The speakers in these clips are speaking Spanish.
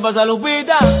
¿Qué le pasa Lupita?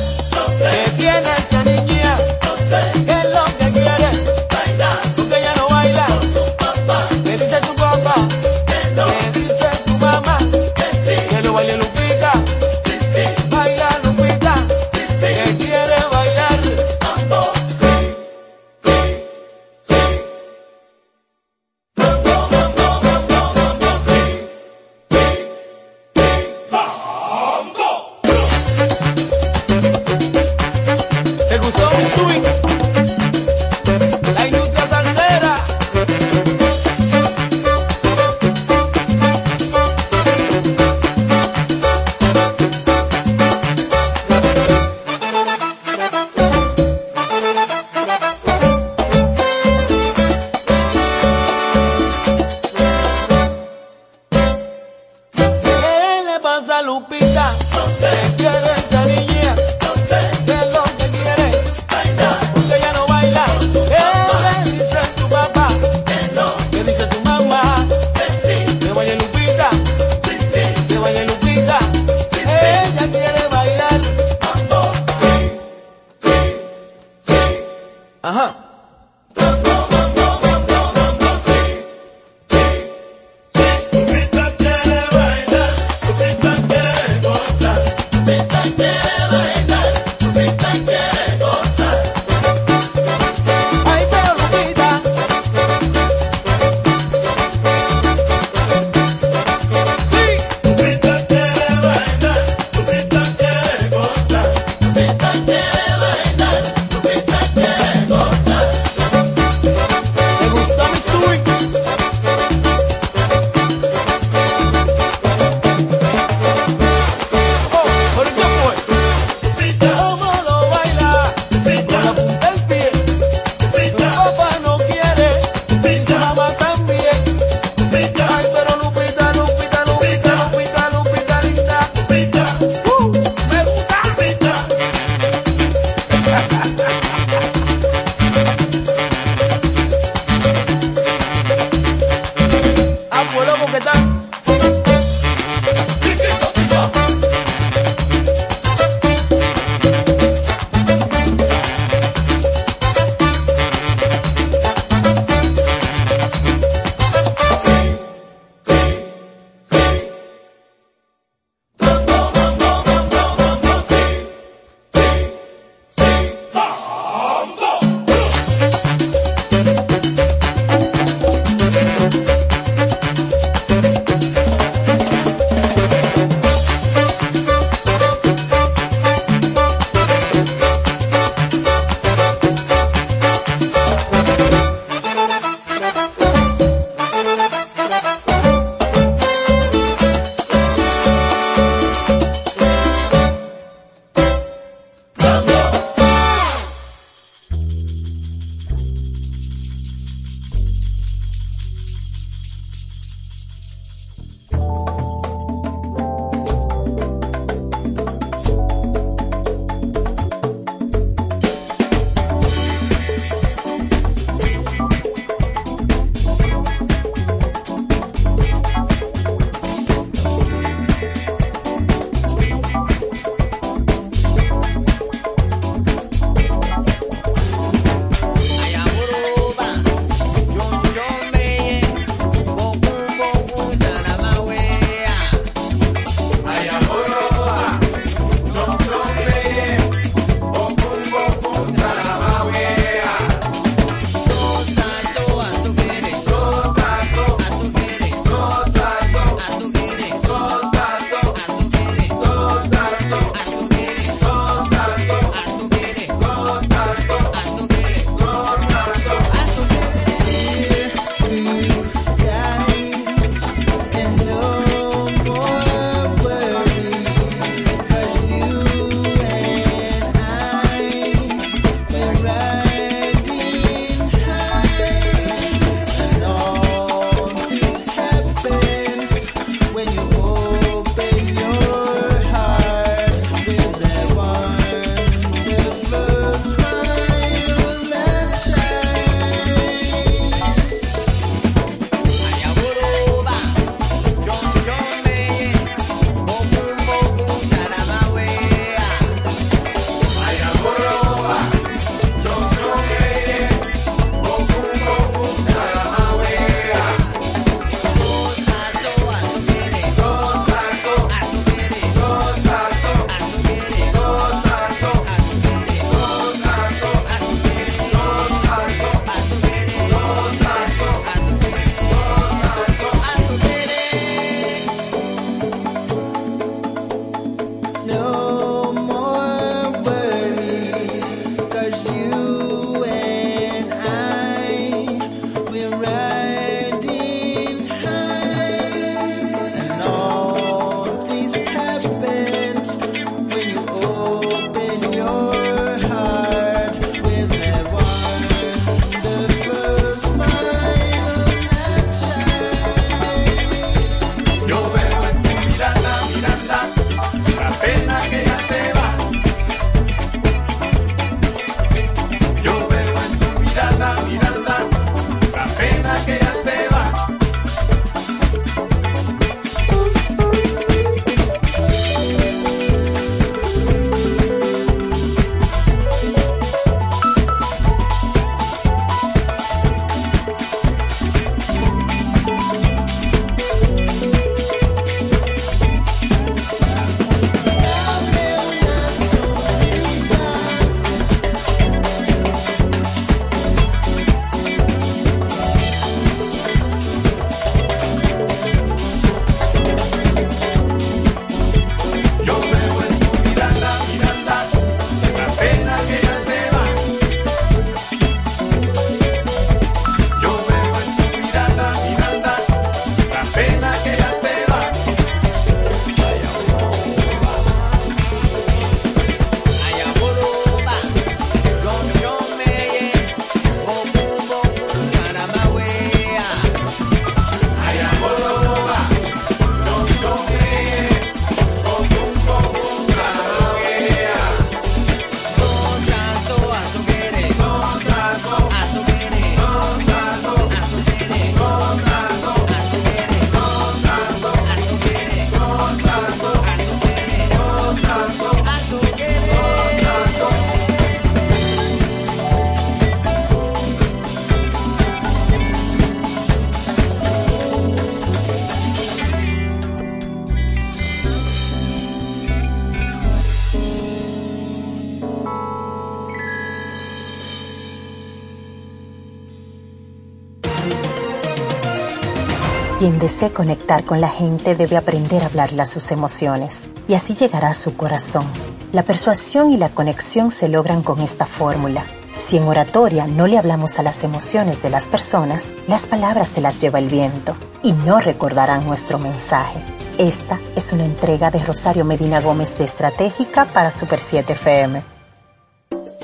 Quien desee conectar con la gente debe aprender a hablarle a sus emociones y así llegará a su corazón. La persuasión y la conexión se logran con esta fórmula. Si en oratoria no le hablamos a las emociones de las personas, las palabras se las lleva el viento y no recordarán nuestro mensaje. Esta es una entrega de Rosario Medina Gómez de Estratégica para Super 7 FM.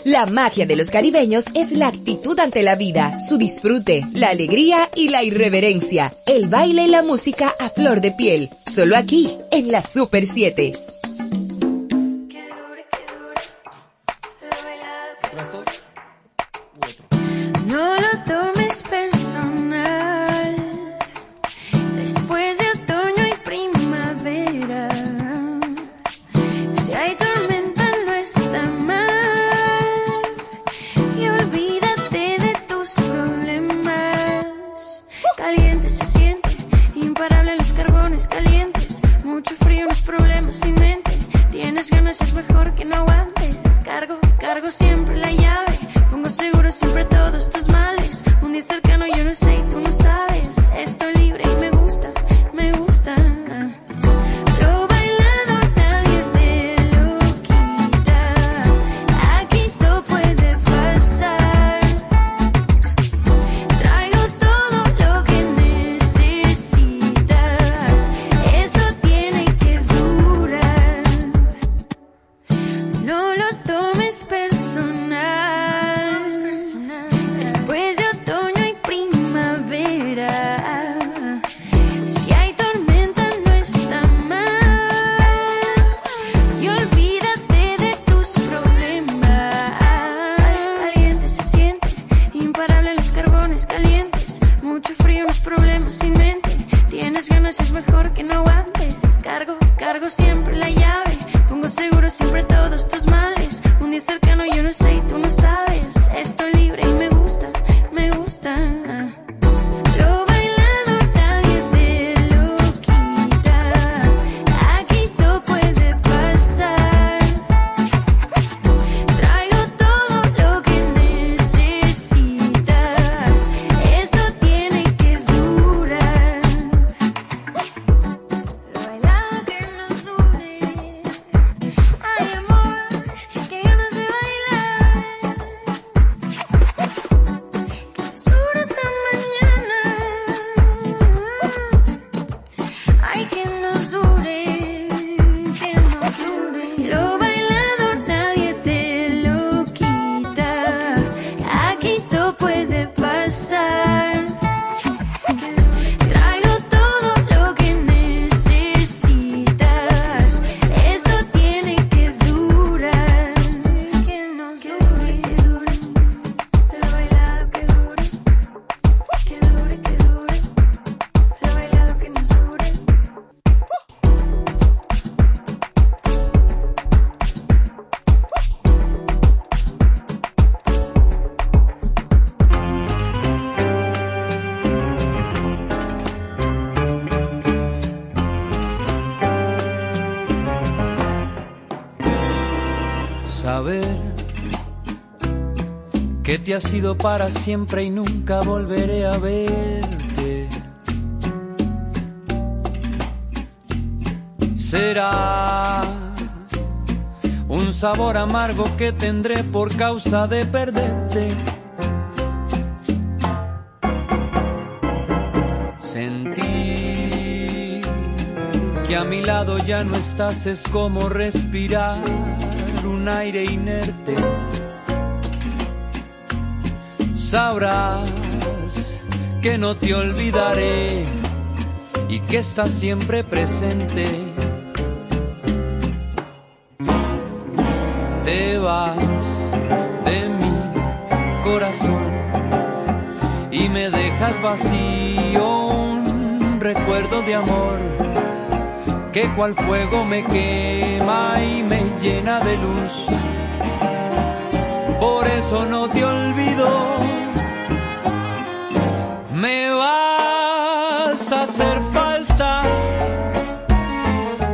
La magia de los caribeños es la actitud ante la vida, su disfrute, la alegría y la irreverencia, el baile y la música a flor de piel, solo aquí, en la Super 7. Tienes ganas, es mejor que no aguantes. Cargo, cargo siempre la llave. Pongo seguro siempre todos tus males. Un día cercano yo no sé y tú no sabes. Estoy has sido para siempre y nunca volveré a verte. Será un sabor amargo que tendré por causa de perderte. Sentir que a mi lado ya no estás es como respirar un aire inerte. Sabrás que no te olvidaré y que estás siempre presente. Te vas de mi corazón y me dejas vacío un recuerdo de amor que cual fuego me quema y me llena de luz. Por eso no te olvido, me vas a hacer falta.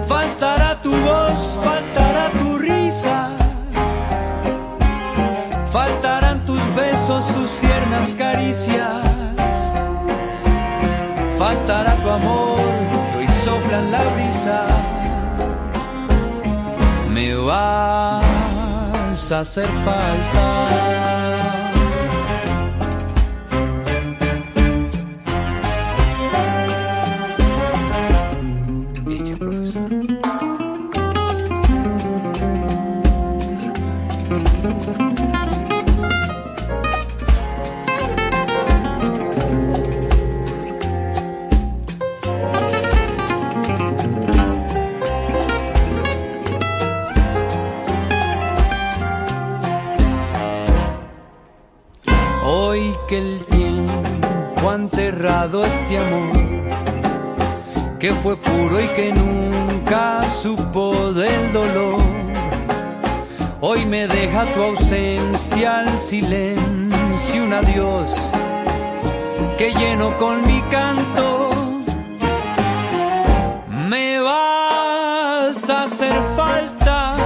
Faltará tu voz, faltará tu risa, faltarán tus besos, tus tiernas caricias. faltará tu amor que hoy sopla la brisa. Me vas a hacer falta. Fue puro y que nunca supo del dolor. Hoy me deja tu ausencia al silencio, un adiós que lleno con mi canto. Me vas a hacer falta.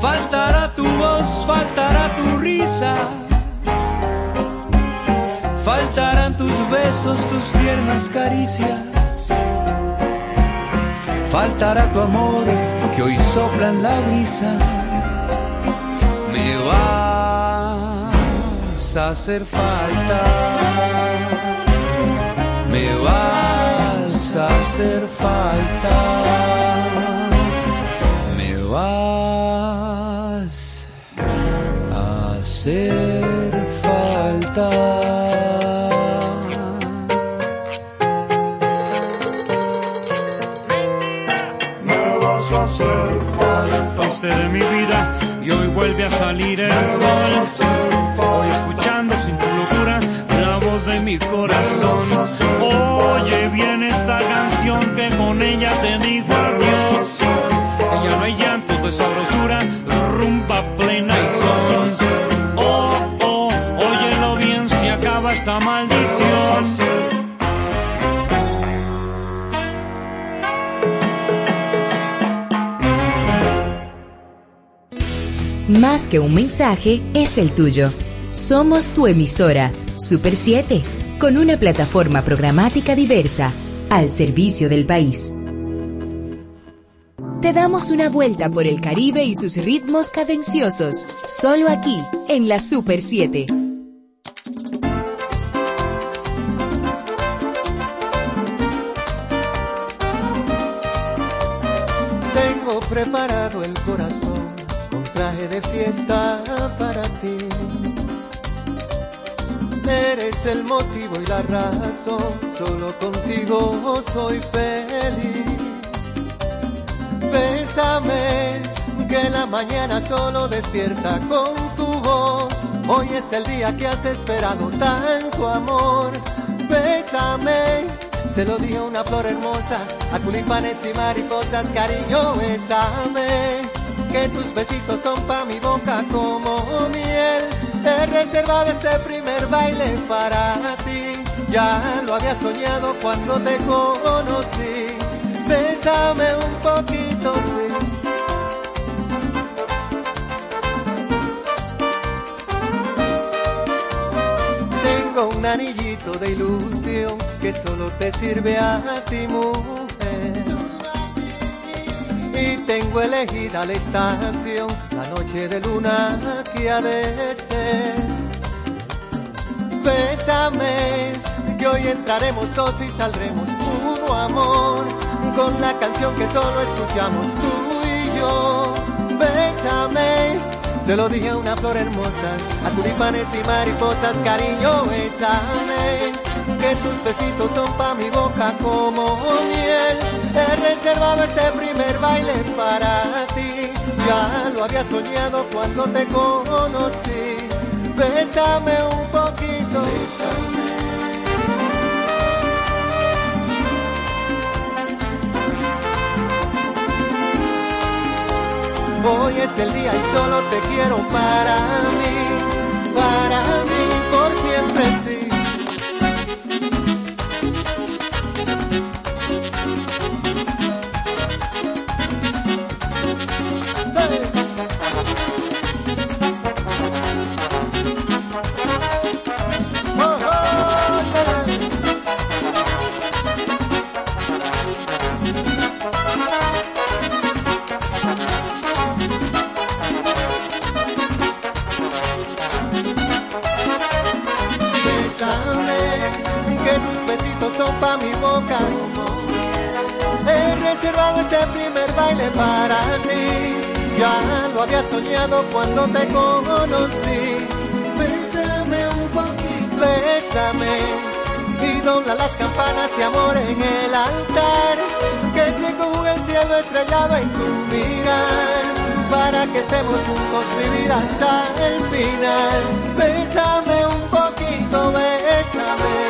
Faltará tu voz, faltará tu risa. Faltarán tus besos, tus tiernas caricias. Faltará tu amor que hoy sopla en la brisa. Me vas a hacer falta. Me vas a hacer falta. Me vas a hacer vuelve a salir el sol. Hoy escuchando sin tu locura la voz de mi corazón. Oye bien esta canción que con ella te digo adiós. Ya no hay llanto de sabrosura, Más que un mensaje, es el tuyo. Somos tu emisora, Super 7, con una plataforma programática diversa, al servicio del país. Te damos una vuelta por el Caribe y sus ritmos cadenciosos, solo aquí, en la Super 7. Fiesta para ti. Eres el motivo y la razón, solo contigo soy feliz. Bésame, que la mañana solo despierta con tu voz. Hoy es el día que has esperado tanto amor. Bésame, se lo dije a una flor hermosa, a tulipanes y mariposas, cariño, bésame. Que tus besitos son pa' mi boca como miel. He reservado este primer baile para ti. Ya lo había soñado cuando te conocí. Bésame un poquito, sí. Tengo un anillito de ilusión que solo te sirve a ti, mujer. Y tengo elegida la estación, la noche de luna que ha de ser. Bésame, que hoy entraremos dos y saldremos puro amor, con la canción que solo escuchamos tú y yo. Bésame, se lo dije a una flor hermosa, a tulipanes y mariposas, cariño, bésame. Que tus besitos son pa' mi boca como miel. He reservado este primer baile para ti. Ya lo había soñado cuando te conocí. Bésame un poquito. Hoy es el día y solo te quiero para mí, Sabe que tus besitos son pa' mi boca. He reservado este primer baile para ti. Ya lo había soñado cuando te conocí. Bésame un poquito, bésame. Y dobla las campanas de amor en el altar. Que se conjuga el cielo estrellado en tu mirar. Para que estemos juntos mi vida hasta el final. Bésame tanto bésame.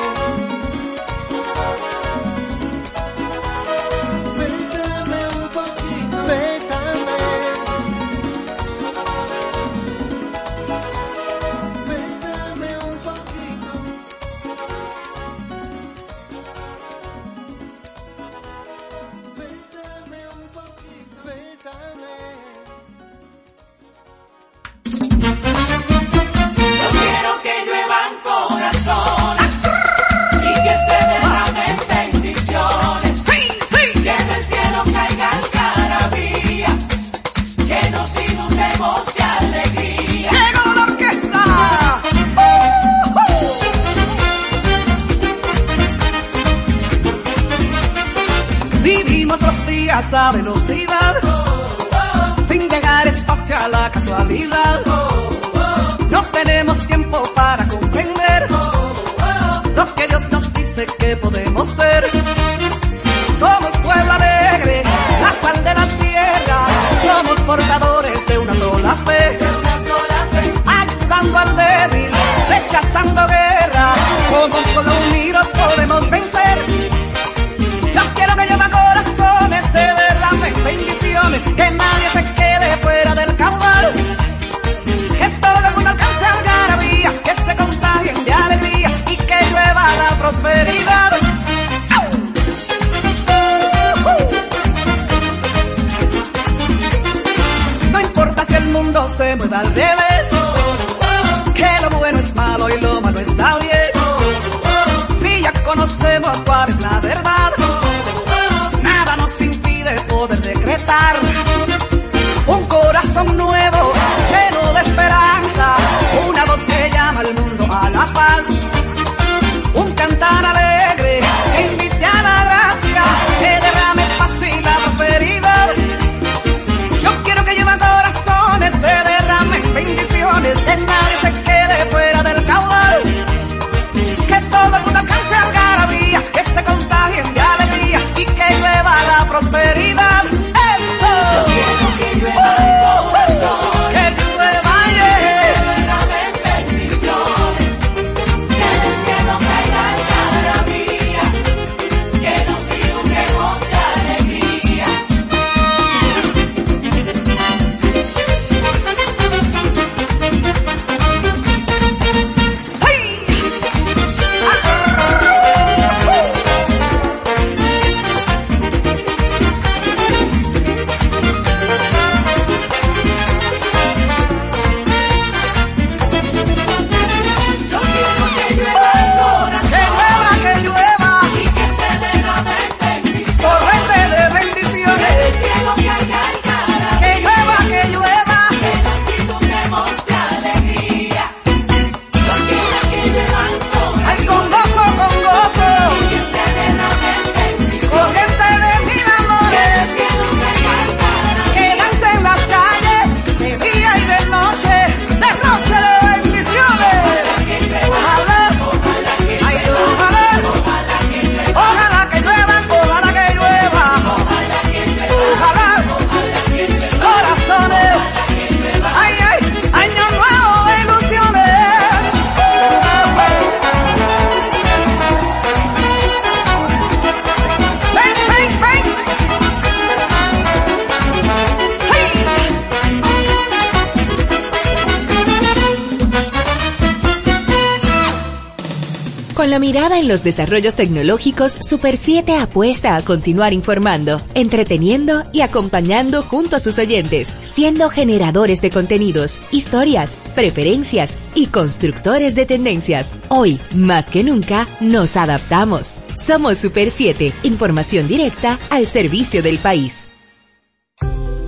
Con la mirada en los desarrollos tecnológicos, Super 7 apuesta a continuar informando, entreteniendo y acompañando junto a sus oyentes, siendo generadores de contenidos, historias, preferencias y constructores de tendencias. Hoy, más que nunca, nos adaptamos. Somos Super 7, información directa al servicio del país.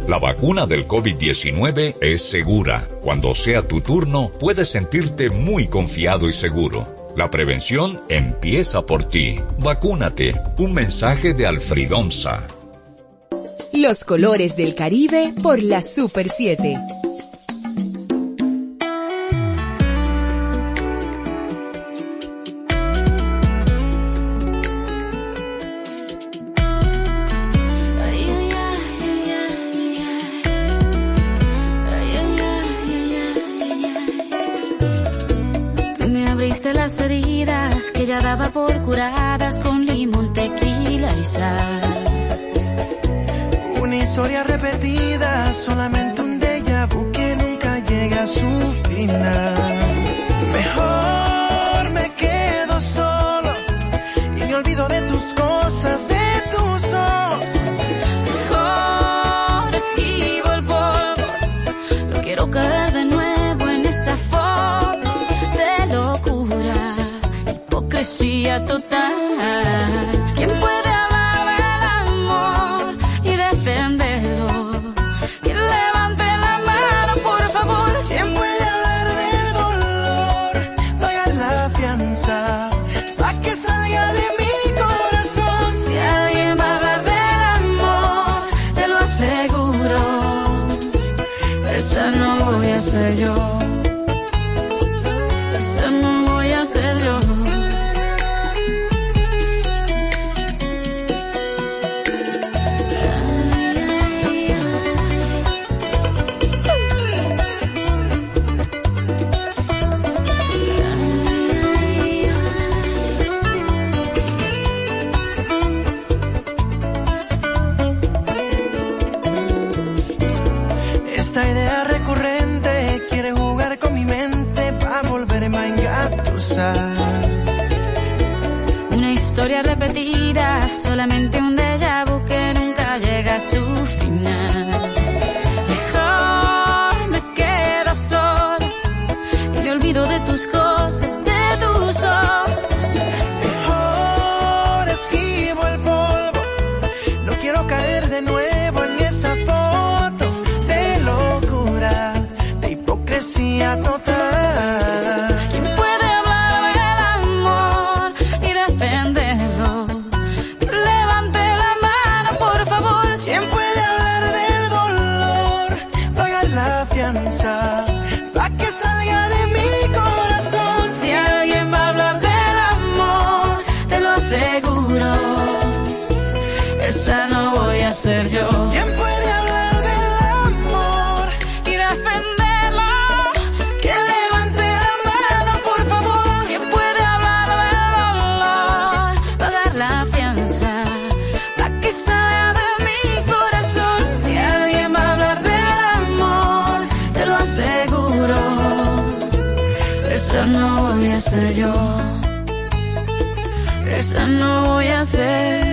La vacuna del COVID-19 es segura. Cuando sea tu turno, puedes sentirte muy confiado y seguro. La prevención empieza por ti. Vacúnate. Un mensaje de Alfredomsa. Los colores del Caribe por la Super 7. sé yo. Esa no voy a ser.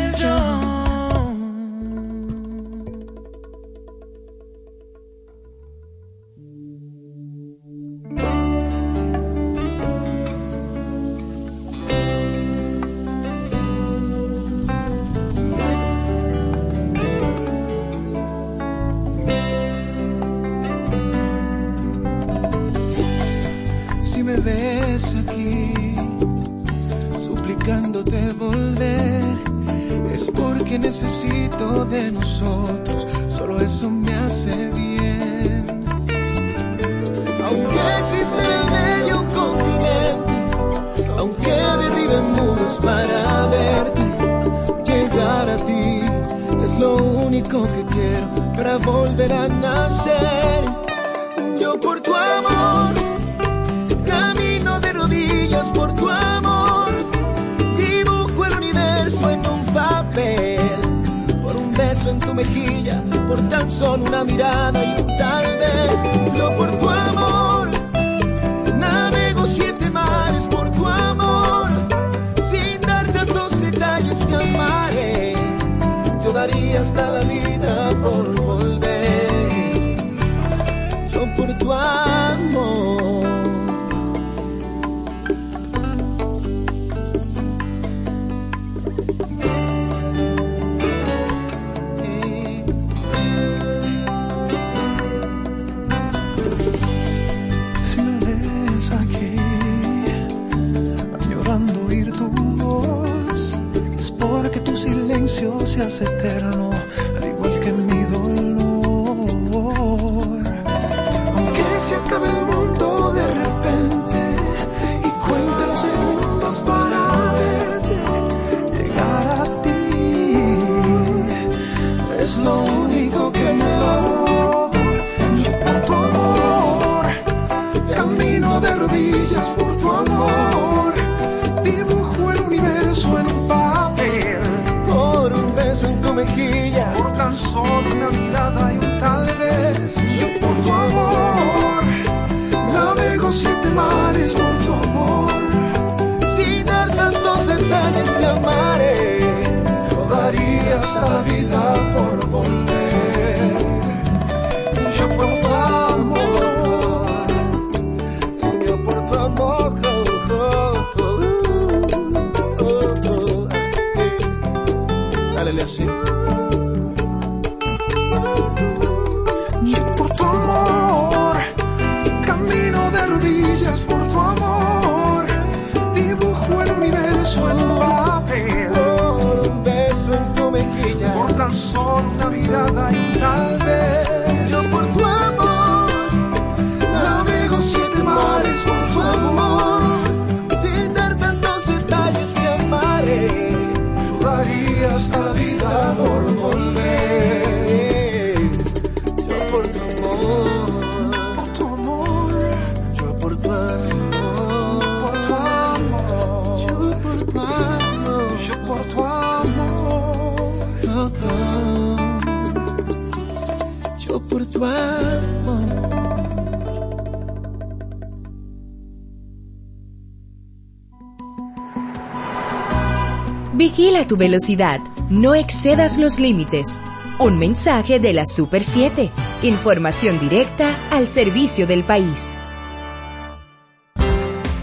tu velocidad, no excedas los límites. Un mensaje de la Super 7. Información directa al servicio del país.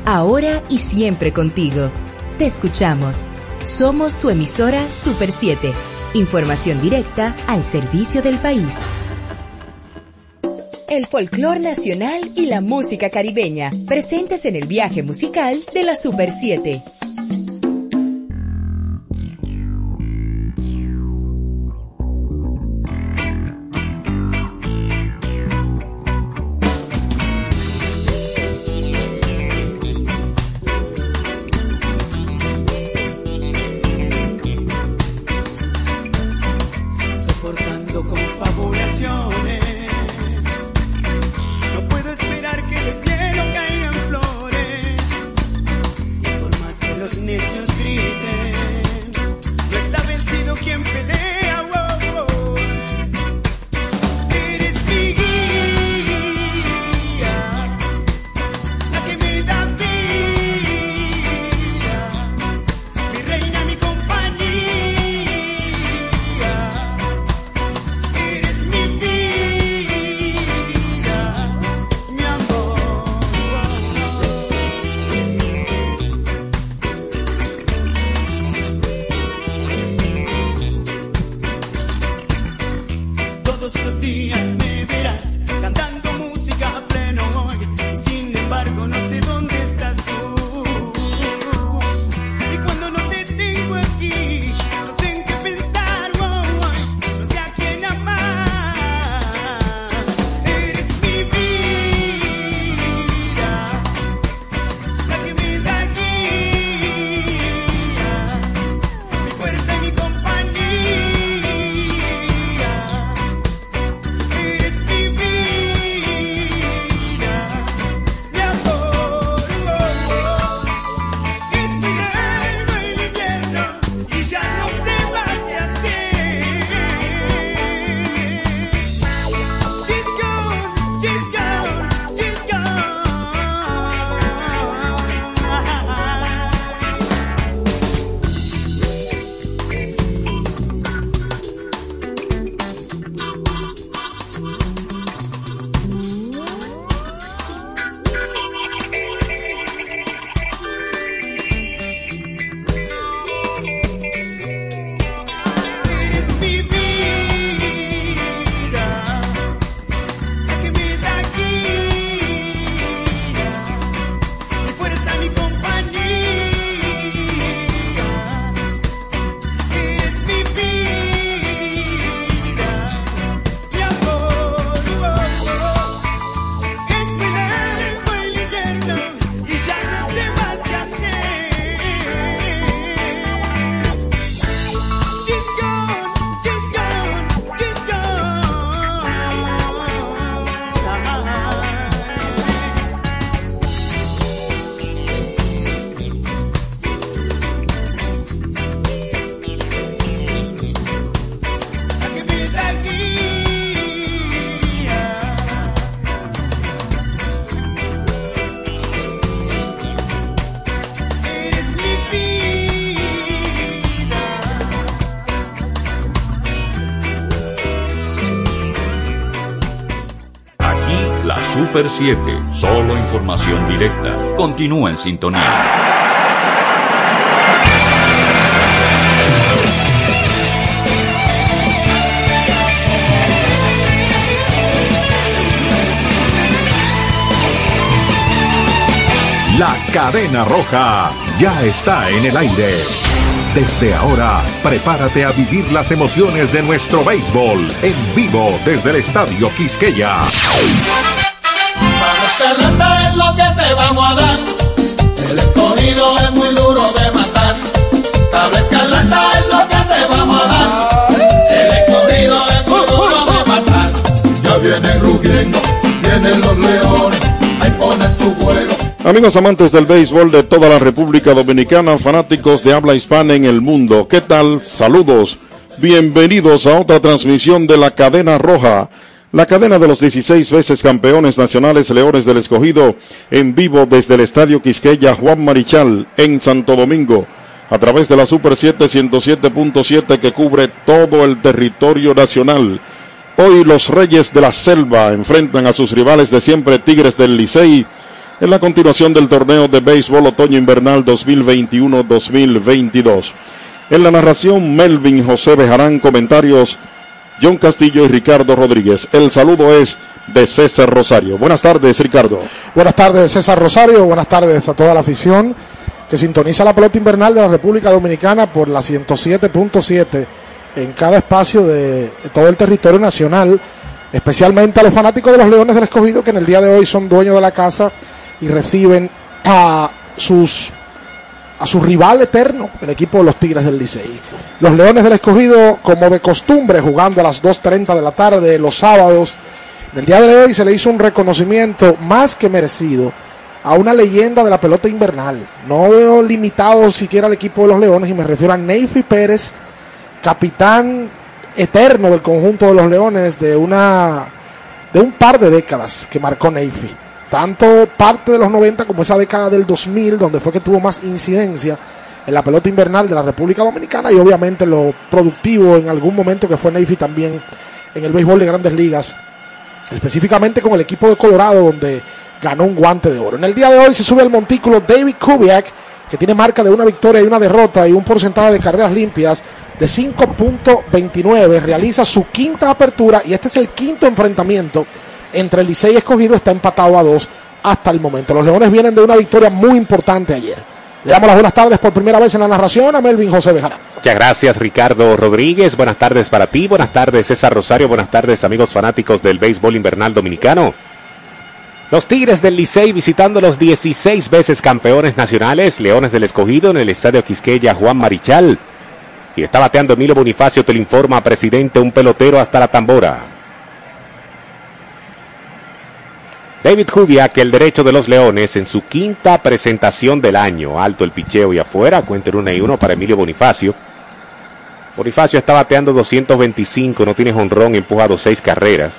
Ahora y siempre contigo. Te escuchamos. Somos tu emisora Super 7. Información directa al servicio del país. El folclor nacional y la música caribeña, presentes en el viaje musical de la Super 7. Super 7, solo información directa. Continúa en sintonía. La cadena roja ya está en el aire. Desde ahora, prepárate a vivir las emociones de nuestro béisbol en vivo desde el Estadio Quisqueya. Escarlata es lo que te vamos a dar. El escogido es muy duro de matar. Tabla escarlata es lo que te vamos a dar. El escogido es muy duro de matar. Ya vienen rugiendo, vienen los leones, ahí ponen su juego. Amigos amantes del béisbol de toda la República Dominicana, fanáticos de habla hispana en el mundo, ¿qué tal? Saludos. Bienvenidos a otra transmisión de la cadena roja, la cadena de los 16 veces campeones nacionales Leones del Escogido, en vivo desde el Estadio Quisqueya Juan Marichal, en Santo Domingo, a través de la Super 7 107.7 que cubre todo el territorio nacional. Hoy los Reyes de la Selva enfrentan a sus rivales de siempre Tigres del Licey, en la continuación del torneo de béisbol otoño-invernal 2021-2022. En la narración, Melvin José Bejarán, comentarios, John Castillo y Ricardo Rodríguez. El saludo es de César Rosario. Buenas tardes, Ricardo. Buenas tardes, César Rosario. Buenas tardes a toda la afición que sintoniza la pelota invernal de la República Dominicana por la 107.7 en cada espacio de todo el territorio nacional, especialmente a los fanáticos de los Leones del Escogido que en el día de hoy son dueños de la casa y reciben a sus a su rival eterno, el equipo de los Tigres del Licey. Los Leones del Escogido, como de costumbre, jugando a las 2.30 de la tarde los sábados. En el día de hoy se le hizo un reconocimiento más que merecido a una leyenda de la pelota invernal. No veo limitado siquiera al equipo de los Leones y me refiero a Neyfi Pérez, capitán eterno del conjunto de los Leones de una de un par de décadas que marcó Neyfi tanto parte de los 90 como esa década del 2000, donde fue que tuvo más incidencia en la pelota invernal de la República Dominicana y obviamente lo productivo en algún momento que fue Neyfi también en el béisbol de grandes ligas, específicamente con el equipo de Colorado, donde ganó un guante de oro. En el día de hoy se sube al montículo David Kubiak, que tiene marca de una victoria y una derrota y un porcentaje de carreras limpias de 5.29. Realiza su quinta apertura y este es el quinto enfrentamiento entre Licey y Escogido está empatado a dos hasta el momento. Los Leones vienen de una victoria muy importante ayer. Le damos las buenas tardes por primera vez en la narración a Melvin José Bejarán. Muchas gracias Ricardo Rodríguez, buenas tardes para ti, buenas tardes César Rosario, buenas tardes amigos fanáticos del béisbol invernal dominicano. Los Tigres del Licey visitando los 16 veces campeones nacionales, Leones del Escogido en el Estadio Quisqueya Juan Marichal. Y está bateando Emilio Bonifacio, te lo informa, presidente, un pelotero hasta la tambora. David Kubiak, el derecho de los Leones, en su quinta presentación del año. Alto el picheo y afuera, cuenta una y uno para Emilio Bonifacio. Bonifacio está bateando 225, no tiene honrón, empujado seis carreras.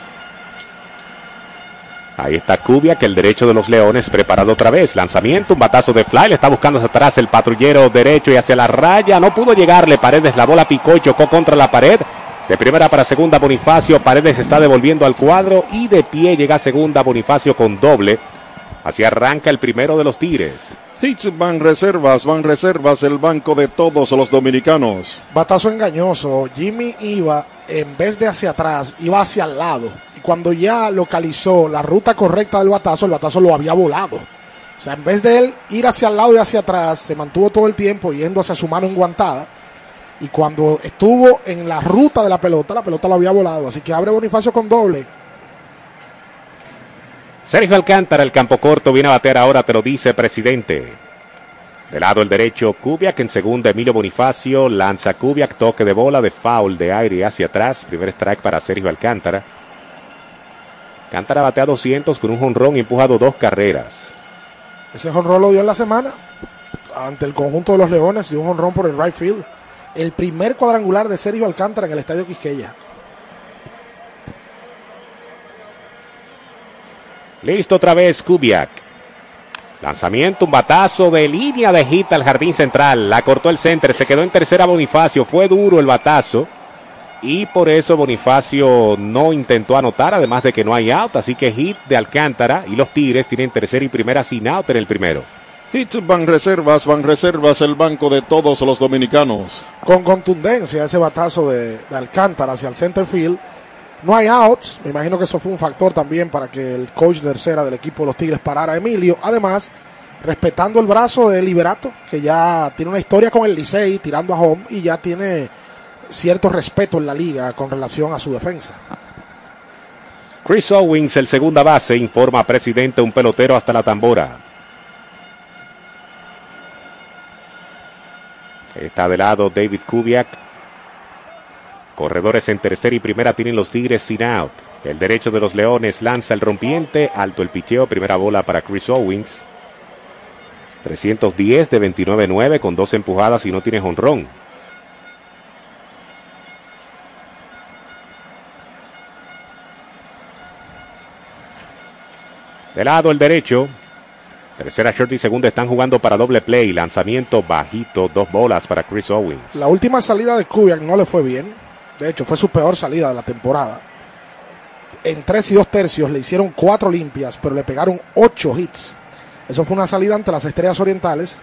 Ahí está Kubiak, el derecho de los Leones, preparado otra vez. Lanzamiento, un batazo de fly, le está buscando hacia atrás el patrullero derecho y hacia la raya. No pudo llegarle, Paredes la bola picó y chocó contra la pared. De primera para segunda Bonifacio, Paredes está devolviendo al cuadro y de pie llega segunda Bonifacio con doble. Así arranca el primero de los Tigres. Hits van reservas, van reservas, el banco de todos los dominicanos. Batazo engañoso. Jimmy iba, en vez de hacia atrás, iba hacia el lado. Y cuando ya localizó la ruta correcta del batazo, el batazo lo había volado. O sea, en vez de él ir hacia el lado y hacia atrás, se mantuvo todo el tiempo yendo hacia su mano enguantada y cuando estuvo en la ruta de la pelota, la pelota lo había volado. Así que abre Bonifacio con doble. Sergio Alcántara, el campo corto, viene a bater ahora, te lo dice presidente. De lado el derecho, Kubiak en segunda, Emilio Bonifacio, lanza Kubiak, toque de bola, de foul, de aire hacia atrás. Primer strike para Sergio Alcántara. Alcántara batea 200 con un jonrón y empujado dos carreras. Ese jonrón lo dio en la semana ante el conjunto de los Leones, dio un jonrón por el right field el primer cuadrangular de Sergio Alcántara en el Estadio Quisqueya. Listo otra vez Kubiak. Lanzamiento, un batazo de línea de hit al jardín central. La cortó el center, se quedó en tercera Bonifacio. Fue duro el batazo. Y por eso Bonifacio no intentó anotar, además de que no hay out. Así que hit de Alcántara y los Tigres tienen tercera y primera sin out en el primero. Hits van reservas, van reservas, el banco de todos los dominicanos. Con contundencia ese batazo de, de Alcántara hacia el center field. No hay outs. Me imagino que eso fue un factor también para que el coach de tercera del equipo de los Tigres parara a Emilio. Además, respetando el brazo de Liberato, que ya tiene una historia con el Licey tirando a home y ya tiene cierto respeto en la liga con relación a su defensa. Chris Owings, el segunda base, informa presidente un pelotero hasta la tambora. Está de lado David Kubiak. Corredores en tercera y primera tienen los Tigres sin out. El derecho de los Leones lanza el rompiente. Alto el picheo. Primera bola para Chris Owings. 310 de 29-9 con dos empujadas y no tiene jonrón. De lado el derecho. Tercera short y segunda están jugando para doble play. Lanzamiento bajito, dos bolas para Chris Owings. La última salida de Kubiak no le fue bien. De hecho, fue su peor salida de la temporada. En tres y dos tercios le hicieron cuatro limpias, pero le pegaron ocho hits. Eso fue una salida ante las Estrellas Orientales.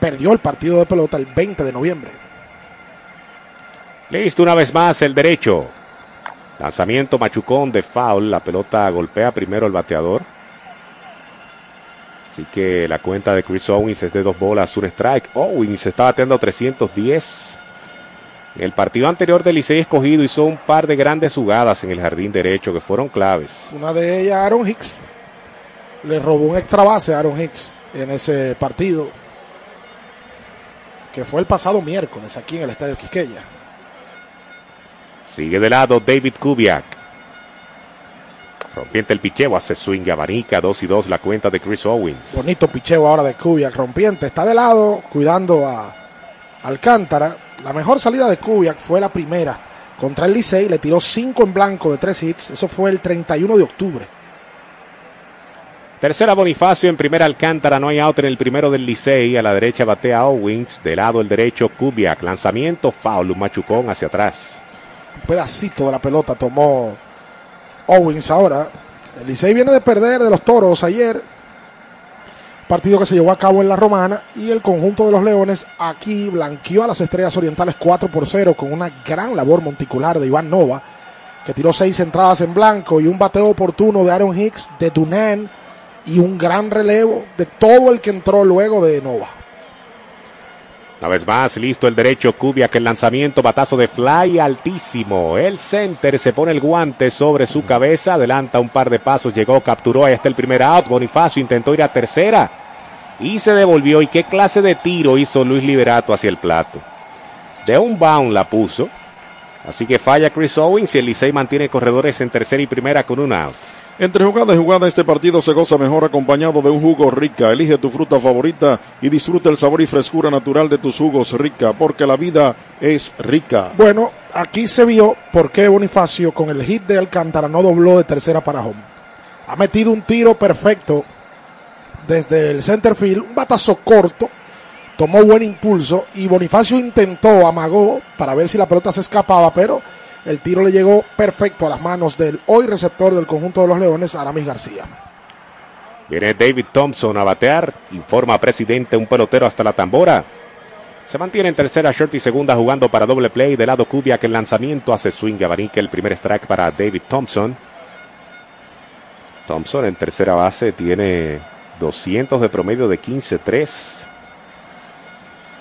Perdió el partido de pelota el 20 de noviembre. Listo una vez más el derecho. Lanzamiento machucón de foul. La pelota golpea primero el bateador. Así que la cuenta de Chris Owens es de dos bolas, un strike. Owens está bateando 310. En el partido anterior del Licey escogido hizo un par de grandes jugadas en el jardín derecho que fueron claves. Una de ellas, Aaron Hicks. Le robó un extra base a Aaron Hicks en ese partido. Que fue el pasado miércoles aquí en el Estadio Quisqueya. Sigue de lado David Kubiak. Rompiente el picheo, hace swing, abanica, 2 y 2 la cuenta de Chris Owens. Bonito picheo ahora de Kubiak. Rompiente está de lado, cuidando a Alcántara. La mejor salida de Kubiak fue la primera contra el Licey. Le tiró 5 en blanco de 3 hits. Eso fue el 31 de octubre. Tercera Bonifacio, en primera Alcántara, no hay out en el primero del Licey. A la derecha batea Owens, de lado el derecho Kubiak. Lanzamiento, foul, un machucón hacia atrás. Un pedacito de la pelota tomó Owens ahora. El Licey viene de perder de los toros ayer. Partido que se llevó a cabo en la Romana. Y el conjunto de los Leones aquí blanqueó a las Estrellas Orientales 4 por 0 con una gran labor monticular de Iván Nova, que tiró seis entradas en blanco y un bateo oportuno de Aaron Hicks, de Dunan y un gran relevo de todo el que entró luego de Nova. Una vez más, listo el derecho, Kubiak, el lanzamiento, batazo de fly altísimo. El center se pone el guante sobre su cabeza, adelanta un par de pasos, llegó, capturó, ahí está el primer out. Bonifacio intentó ir a tercera y se devolvió. ¿Y qué clase de tiro hizo Luis Liberato hacia el plato? De un bound la puso. Así que falla Chris Owens y el Licey mantiene corredores en tercera y primera con un out. Entre jugada y jugada, este partido se goza mejor acompañado de un jugo rica. Elige tu fruta favorita y disfruta el sabor y frescura natural de tus jugos rica, porque la vida es rica. Bueno, aquí se vio por qué Bonifacio con el hit de Alcántara no dobló de tercera para home. Ha metido un tiro perfecto desde el center field, un batazo corto, tomó buen impulso y Bonifacio intentó, amagó para ver si la pelota se escapaba, pero el tiro le llegó perfecto a las manos del hoy receptor del conjunto de los Leones, Aramis García. Viene David Thompson a batear. Informa presidente un pelotero hasta la tambora. Se mantiene en tercera short y segunda jugando para doble play. De lado Kubiak que el lanzamiento hace swing abanique el primer strike para David Thompson. Thompson en tercera base tiene 200 de promedio de 15-3.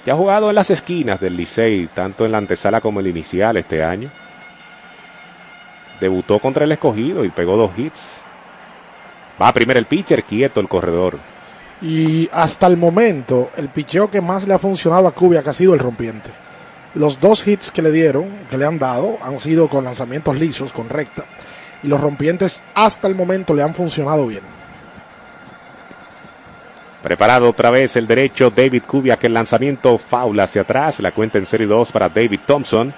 Ya ha jugado en las esquinas del Licey, tanto en la antesala como en el inicial este año. Debutó contra el escogido y pegó dos hits. Va primero el pitcher, quieto el corredor. Y hasta el momento, el picheo que más le ha funcionado a Kubiak ha sido el rompiente. Los dos hits que le dieron, que le han dado, han sido con lanzamientos lisos, con recta. Y los rompientes hasta el momento le han funcionado bien. Preparado otra vez el derecho David Kubiak, el lanzamiento foul hacia atrás. La cuenta en serie 2 para David Thompson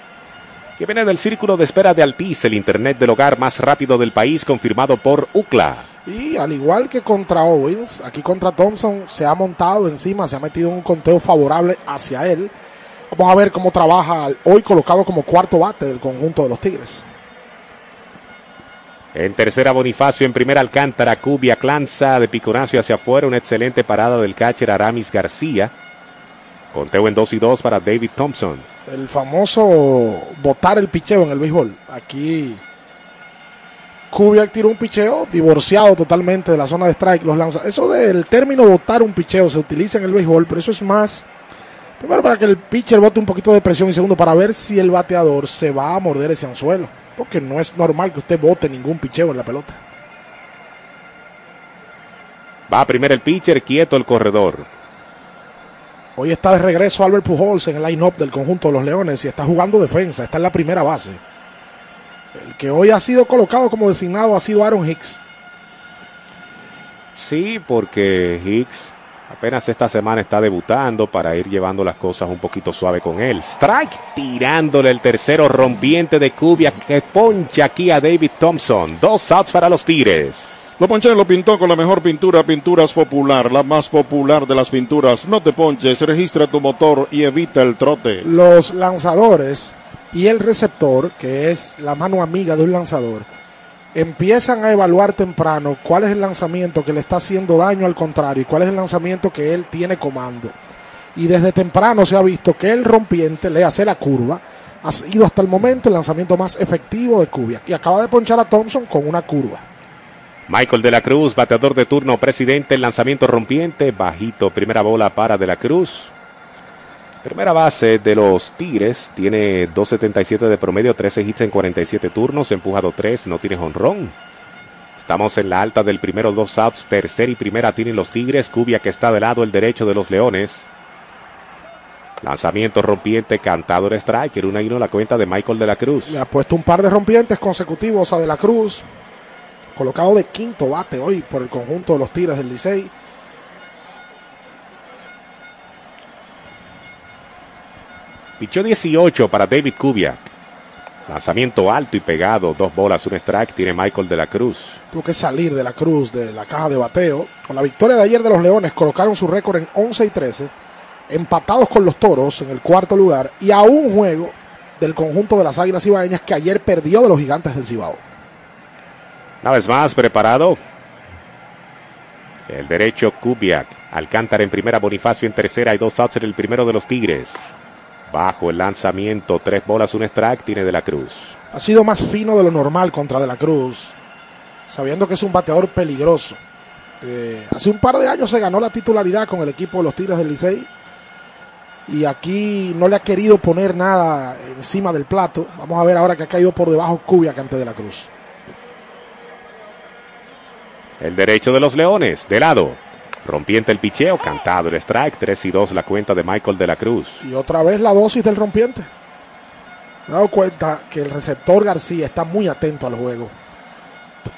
que viene del círculo de espera de Altiz, el internet del hogar más rápido del país, confirmado por UCLA. Y al igual que contra Owens, aquí contra Thompson se ha montado encima, se ha metido un conteo favorable hacia él. Vamos a ver cómo trabaja hoy colocado como cuarto bate del conjunto de los Tigres. En tercera Bonifacio, en primera Alcántara, Cubia, Clanza de Piconacio hacia afuera, una excelente parada del catcher Aramis García. Conteo en 2 y 2 para David Thompson. El famoso botar el picheo en el béisbol. Aquí Kubiak tiró un picheo divorciado totalmente de la zona de strike. Los lanza eso del término botar un picheo se utiliza en el béisbol, pero eso es más primero para que el pitcher bote un poquito de presión y segundo para ver si el bateador se va a morder ese anzuelo. Porque no es normal que usted bote ningún picheo en la pelota. Va primero el pitcher, quieto el corredor. Hoy está de regreso Albert Pujols en el line-up del conjunto de los Leones y está jugando defensa, está en la primera base. El que hoy ha sido colocado como designado ha sido Aaron Hicks. Sí, porque Hicks apenas esta semana está debutando para ir llevando las cosas un poquito suave con él. Strike tirándole el tercero rompiente de Cubia que poncha aquí a David Thompson. Dos outs para los Tigres. Lo ponché lo pintó con la mejor pintura, Pinturas Popular, la más popular de las pinturas. No te ponches, registra tu motor y evita el trote. Los lanzadores y el receptor, que es la mano amiga de un lanzador, empiezan a evaluar temprano cuál es el lanzamiento que le está haciendo daño al contrario y cuál es el lanzamiento que él tiene comando. Y desde temprano se ha visto que el rompiente le hace la curva. Ha sido hasta el momento el lanzamiento más efectivo de Cubia. Y acaba de ponchar a Thompson con una curva. Michael de la Cruz, bateador de turno, presidente, el lanzamiento rompiente, bajito, primera bola para de la Cruz. Primera base de los Tigres, tiene 2.77 de promedio, 13 hits en 47 turnos, empujado 3, no tiene jonrón. Estamos en la alta del primero, dos outs, tercera y primera tienen los Tigres, Cubia que está del lado el derecho de los Leones. Lanzamiento rompiente, cantador striker, una y uno la cuenta de Michael de la Cruz. Le ha puesto un par de rompientes consecutivos a De la Cruz, colocado de quinto bate hoy por el conjunto de los Tigres del Licey. Pichó 18 para David Kubiak. Lanzamiento alto y pegado, dos bolas, un strike, tiene Michael de la Cruz. Tuvo que salir de la Cruz de la caja de bateo. Con la victoria de ayer de los Leones, colocaron su récord en 11 y 13, empatados con los Toros en el cuarto lugar y a un juego del conjunto de las Águilas Ibaeñas que ayer perdió de los Gigantes del Cibao. Una vez más, preparado. El derecho Kubiak. Alcántara en primera, Bonifacio en tercera y dos outs en el primero de los Tigres. Bajo el lanzamiento, tres bolas, un strike, tiene De la Cruz. Ha sido más fino de lo normal contra De la Cruz, sabiendo que es un bateador peligroso. Eh, hace un par de años se ganó la titularidad con el equipo de los Tigres del Licey y aquí no le ha querido poner nada encima del plato. Vamos a ver ahora que ha caído por debajo Kubiak ante De la Cruz. El derecho de los Leones, de lado. Rompiente el picheo, cantado el strike, 3 y 2 la cuenta de Michael de la Cruz. Y otra vez la dosis del rompiente. Me he dado cuenta que el receptor García está muy atento al juego.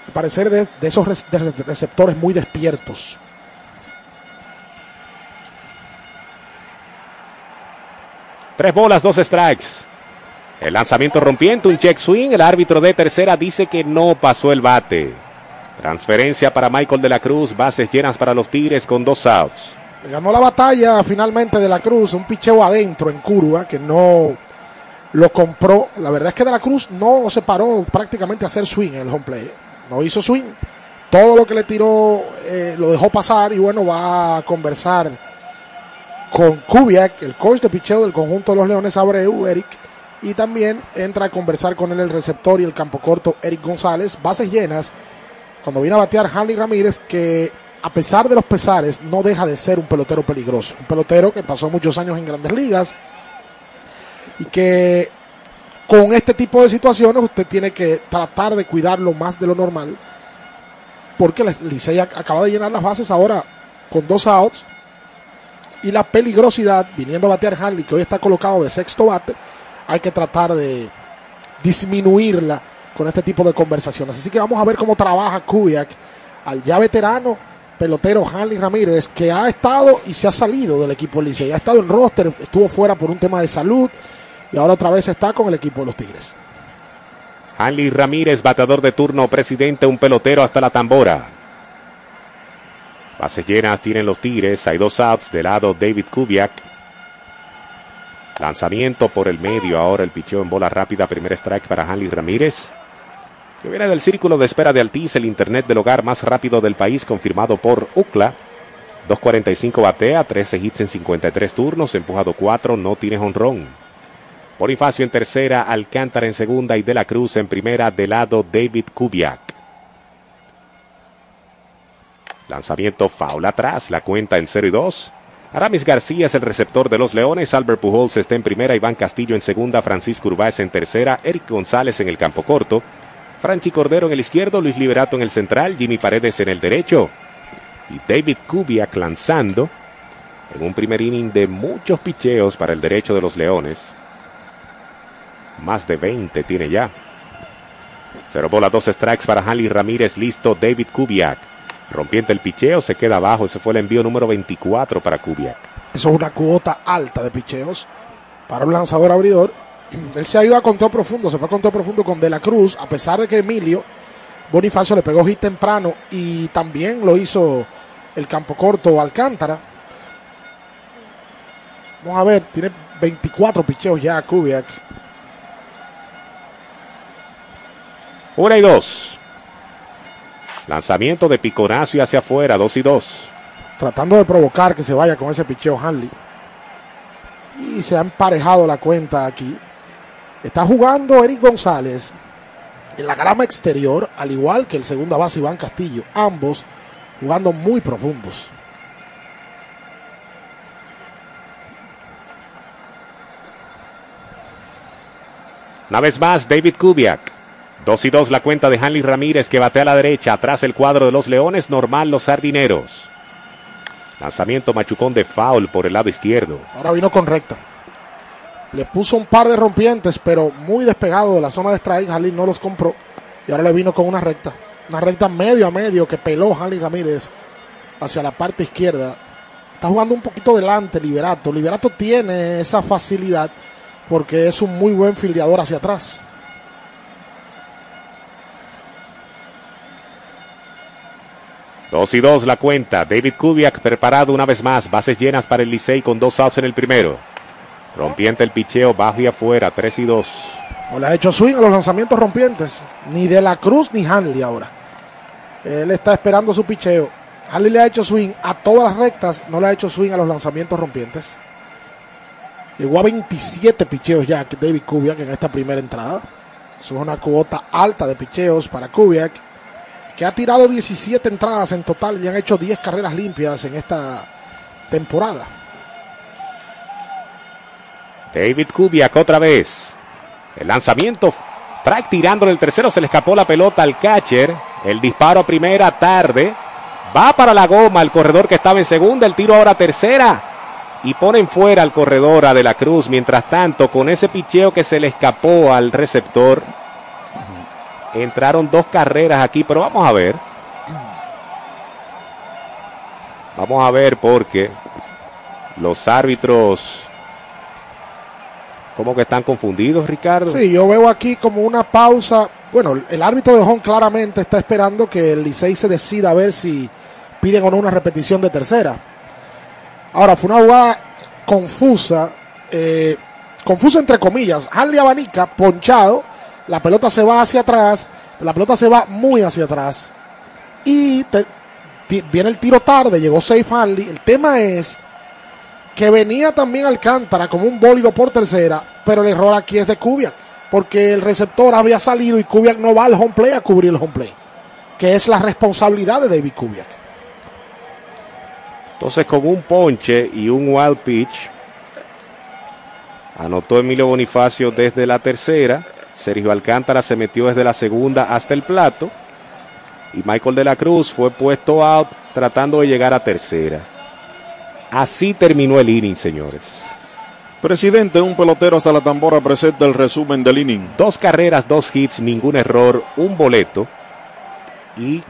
Al parecer de, de esos de receptores muy despiertos. Tres bolas, dos strikes. El lanzamiento rompiente, un check swing. El árbitro de tercera dice que no pasó el bate. Transferencia para Michael de la Cruz, bases llenas para los Tigres con dos outs. Ganó la batalla finalmente de la Cruz, un picheo adentro en curva que no lo compró. La verdad es que de la Cruz no se paró prácticamente a hacer swing en el home play. No hizo swing. Todo lo que le tiró eh, lo dejó pasar y bueno, va a conversar con Kubiak, el coach de picheo del conjunto de los Leones Abreu, Eric. Y también entra a conversar con él el receptor y el campo corto, Eric González. Bases llenas. Cuando viene a batear Hanley Ramírez, que a pesar de los pesares, no deja de ser un pelotero peligroso. Un pelotero que pasó muchos años en grandes ligas y que con este tipo de situaciones usted tiene que tratar de cuidarlo más de lo normal porque Licey ac- acaba de llenar las bases ahora con dos outs y la peligrosidad viniendo a batear Hanley que hoy está colocado de sexto bate hay que tratar de disminuirla con este tipo de conversaciones así que vamos a ver cómo trabaja Kubiak al ya veterano pelotero Hanley Ramírez que ha estado y se ha salido del equipo del Licey ha estado en roster estuvo fuera por un tema de salud y ahora otra vez está con el equipo de los Tigres Hanley Ramírez, bateador de turno, presidente, un pelotero hasta la tambora. Bases llenas tienen los Tigres, hay dos outs, de lado David Kubiak. Lanzamiento por el medio. Ahora el picheo en bola rápida. Primer strike para Hanley Ramírez. Que viene del círculo de espera de Altiz, el internet del hogar más rápido del país, confirmado por UCLA. 2.45 batea, 13 hits en 53 turnos, empujado 4, no tiene honrón. Bonifacio en tercera, Alcántara en segunda y De la Cruz en primera, de lado David Kubiak. Lanzamiento foul atrás, la cuenta en 0 y 2. Aramis García es el receptor de los Leones, Albert Pujols está en primera, Iván Castillo en segunda, Francisco Urbáez en tercera, Eric González en el campo corto, Franchi Cordero en el izquierdo, Luis Liberato en el central, Jimmy Paredes en el derecho y David Kubiak lanzando en un primer inning de muchos picheos para el derecho de los Leones. Más de 20 tiene ya. Cero bola, dos strikes para Hanley Ramírez, listo David Kubiak. Rompiendo el picheo, se queda abajo. Ese fue el envío número 24 para Kubiak. Eso es una cuota alta de picheos para un lanzador abridor. Él se ha ido a conteo profundo, se fue a conteo profundo con De la Cruz, a pesar de que Emilio Bonifacio le pegó hit temprano y también lo hizo el campo corto Alcántara. Vamos a ver, tiene 24 picheos ya Kubiak. Una y dos. Lanzamiento de Piconacio hacia afuera, dos y dos. Tratando de provocar que se vaya con ese picheo Hanley. Y se ha emparejado la cuenta aquí. Está jugando Eric González en la grama exterior, al igual que el segunda base Iván Castillo. Ambos jugando muy profundos. Una vez más, David Kubiak. Dos y dos la cuenta de Hanley Ramírez que batea a la derecha. Atrás el cuadro de los Leones. Normal los sardineros. Lanzamiento machucón de foul por el lado izquierdo. Ahora vino con recta. Le puso un par de rompientes, pero muy despegado de la zona de strike. Hanley no los compró. Y ahora le vino con una recta. Una recta medio a medio que peló Hanley Ramírez hacia la parte izquierda. Está jugando un poquito delante Liberato. Liberato tiene esa facilidad porque es un muy buen fildeador hacia atrás. Dos y dos la cuenta. David Kubiak preparado una vez más. Bases llenas para el Licey con dos outs en el primero. Rompiente el picheo, bajo y afuera. Tres y dos. No le ha hecho swing a los lanzamientos rompientes. Ni de la Cruz ni Hanley ahora. Él está esperando su picheo. Hanley le ha hecho swing a todas las rectas. No le ha hecho swing a los lanzamientos rompientes. Llegó a 27 picheos ya David Kubiak en esta primera entrada. Eso es una cuota alta de picheos para Kubiak, que ha tirado 17 entradas en total y han hecho 10 carreras limpias en esta temporada. David Kubiak otra vez. El lanzamiento. Strike tirándole el tercero. Se le escapó la pelota al catcher. El disparo a primera tarde. Va para la goma el corredor que estaba en segunda. El tiro ahora a tercera y ponen fuera al corredor a De la Cruz. Mientras tanto, con ese picheo que se le escapó al receptor, entraron dos carreras aquí, pero vamos a ver. Vamos a ver porque los árbitros como que están confundidos, Ricardo. Sí, yo veo aquí como una pausa. Bueno, el árbitro de Home claramente está esperando que el Licey se decida a ver si piden o no una repetición de tercera. Ahora, fue una jugada confusa, eh, confusa entre comillas. Hanley abanica, ponchado, la pelota se va hacia atrás, la pelota se va muy hacia atrás. Y viene el tiro tarde, llegó safe Hanley. El tema es que venía también Alcántara como un bólido por tercera, pero el error aquí es de Kubiak, porque el receptor había salido y Kubiak no va al home play a cubrir el home play, que es la responsabilidad de David Kubiak. Entonces, con un ponche y un wild pitch, anotó Emilio Bonifacio desde la tercera. Sergio Alcántara se metió desde la segunda hasta el plato. Y Michael de la Cruz fue puesto out tratando de llegar a tercera. Así terminó el inning, señores. Presidente, un pelotero hasta la tambora presenta el resumen del inning. Dos carreras, dos hits, ningún error, un boleto. Y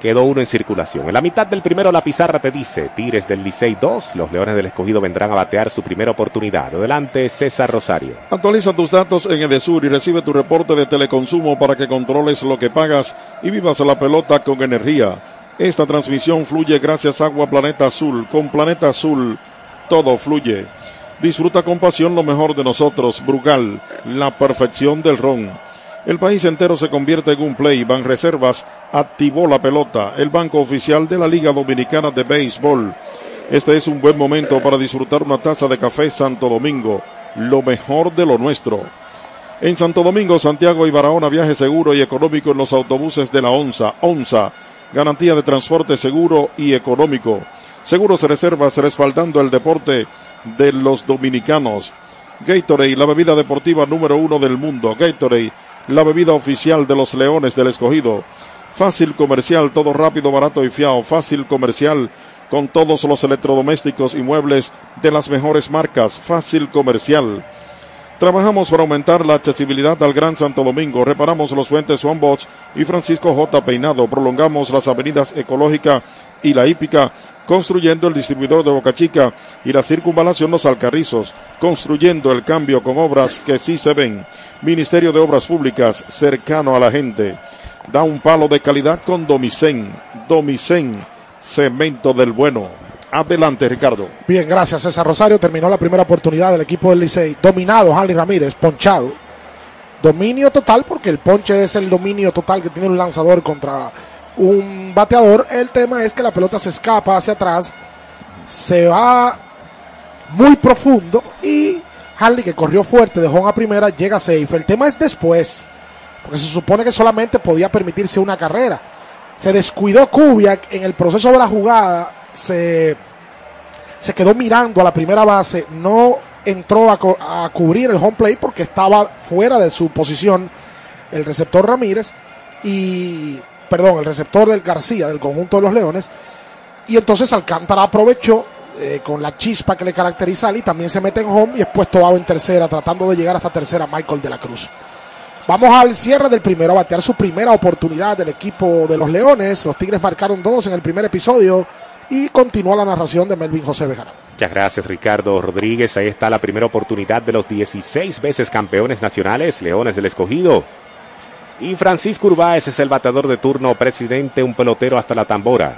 quedó uno en circulación. En la mitad del primero la pizarra te dice, Tigres del Licey 2, los Leones del Escogido vendrán a batear su primera oportunidad. Adelante César Rosario. Actualiza tus datos en Edesur y recibe tu reporte de teleconsumo para que controles lo que pagas y vivas la pelota con energía. Esta transmisión fluye gracias a Agua Planeta Azul. Con Planeta Azul todo fluye. Disfruta con pasión lo mejor de nosotros. Brugal, la perfección del ron. El país entero se convierte en un play. Banreservas activó la pelota, el banco oficial de la Liga Dominicana de Béisbol. Este es un buen momento para disfrutar una taza de café Santo Domingo, lo mejor de lo nuestro. En Santo Domingo, Santiago y Barahona, viaje seguro y económico en los autobuses de la ONSA. ONSA, garantía de transporte seguro y económico. Seguros Reservas respaldando el deporte de los dominicanos. Gatorade, la bebida deportiva número uno del mundo. Gatorade, la bebida oficial de los Leones del Escogido. Fácil comercial, todo rápido, barato y fiado. Fácil comercial con todos los electrodomésticos y muebles de las mejores marcas. Fácil comercial. Trabajamos para aumentar la accesibilidad al Gran Santo Domingo. Reparamos los puentes Juan Bosch y Francisco J. Peinado. Prolongamos las avenidas Ecológica y La Hípica, construyendo el distribuidor de Boca Chica y la circunvalación Los Alcarrizos, construyendo el cambio con obras que sí se ven. Ministerio de Obras Públicas, cercano a la gente. Da un palo de calidad con Domicén. Domicén, cemento del bueno. Adelante, Ricardo. Bien, gracias César Rosario. Terminó la primera oportunidad del equipo del Licey. Dominado Harley Ramírez, ponchado. Dominio total, porque el ponche es el dominio total que tiene un lanzador contra un bateador. El tema es que la pelota se escapa hacia atrás, se va muy profundo y Harley, que corrió fuerte, dejó a primera, llega safe. El tema es después, porque se supone que solamente podía permitirse una carrera. Se descuidó Kubiak en el proceso de la jugada se, se quedó mirando a la primera base, no entró a, a cubrir el home play porque estaba fuera de su posición el receptor Ramírez y, perdón, el receptor del García del conjunto de los Leones. Y entonces Alcántara aprovechó eh, con la chispa que le caracteriza y también se mete en home y es puesto en tercera, tratando de llegar hasta tercera Michael de la Cruz. Vamos al cierre del primero, a batear su primera oportunidad del equipo de los Leones. Los Tigres marcaron dos en el primer episodio y continúa la narración de Melvin José Bejarano. Muchas gracias Ricardo Rodríguez. Ahí está la primera oportunidad de los 16 veces campeones nacionales, Leones del Escogido. Y Francisco Urbáez es el bateador de turno, presidente, un pelotero hasta la tambora.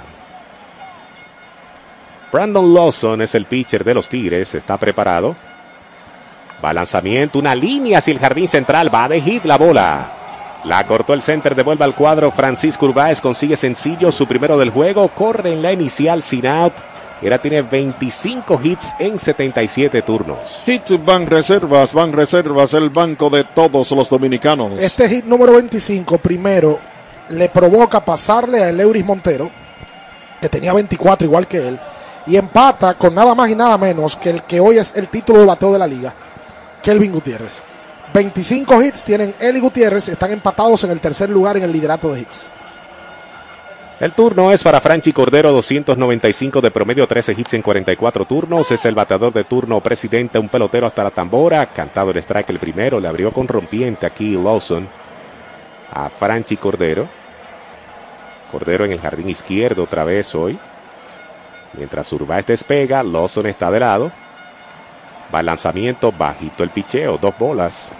Brandon Lawson es el pitcher de los Tigres, está preparado. Va al lanzamiento, una línea hacia el jardín central, va de hit la bola. La cortó el center, devuelve al cuadro. Francisco Urbáez consigue sencillo su primero del juego. Corre en la inicial sin out. Y ahora tiene 25 hits en 77 turnos. Hits Van Reservas, Van Reservas, el banco de todos los dominicanos. Este hit número 25, primero, le provoca pasarle a Euris Montero, que tenía 24 igual que él, y empata con nada más y nada menos que el que hoy es el título de bateo de la liga, Kelvin Gutiérrez. 25 hits tienen y Gutiérrez, están empatados en el tercer lugar en el liderato de hits. El turno es para Franchi Cordero, 295 de promedio, 13 hits en 44 turnos. Es el bateador de turno presidente, un pelotero hasta la tambora. Cantado el strike el primero, le abrió con rompiente aquí Lawson a Franchi Cordero. Cordero en el jardín izquierdo otra vez hoy. Mientras Urbáez despega, Lawson está de lado. Va el lanzamiento, bajito el picheo, dos bolas.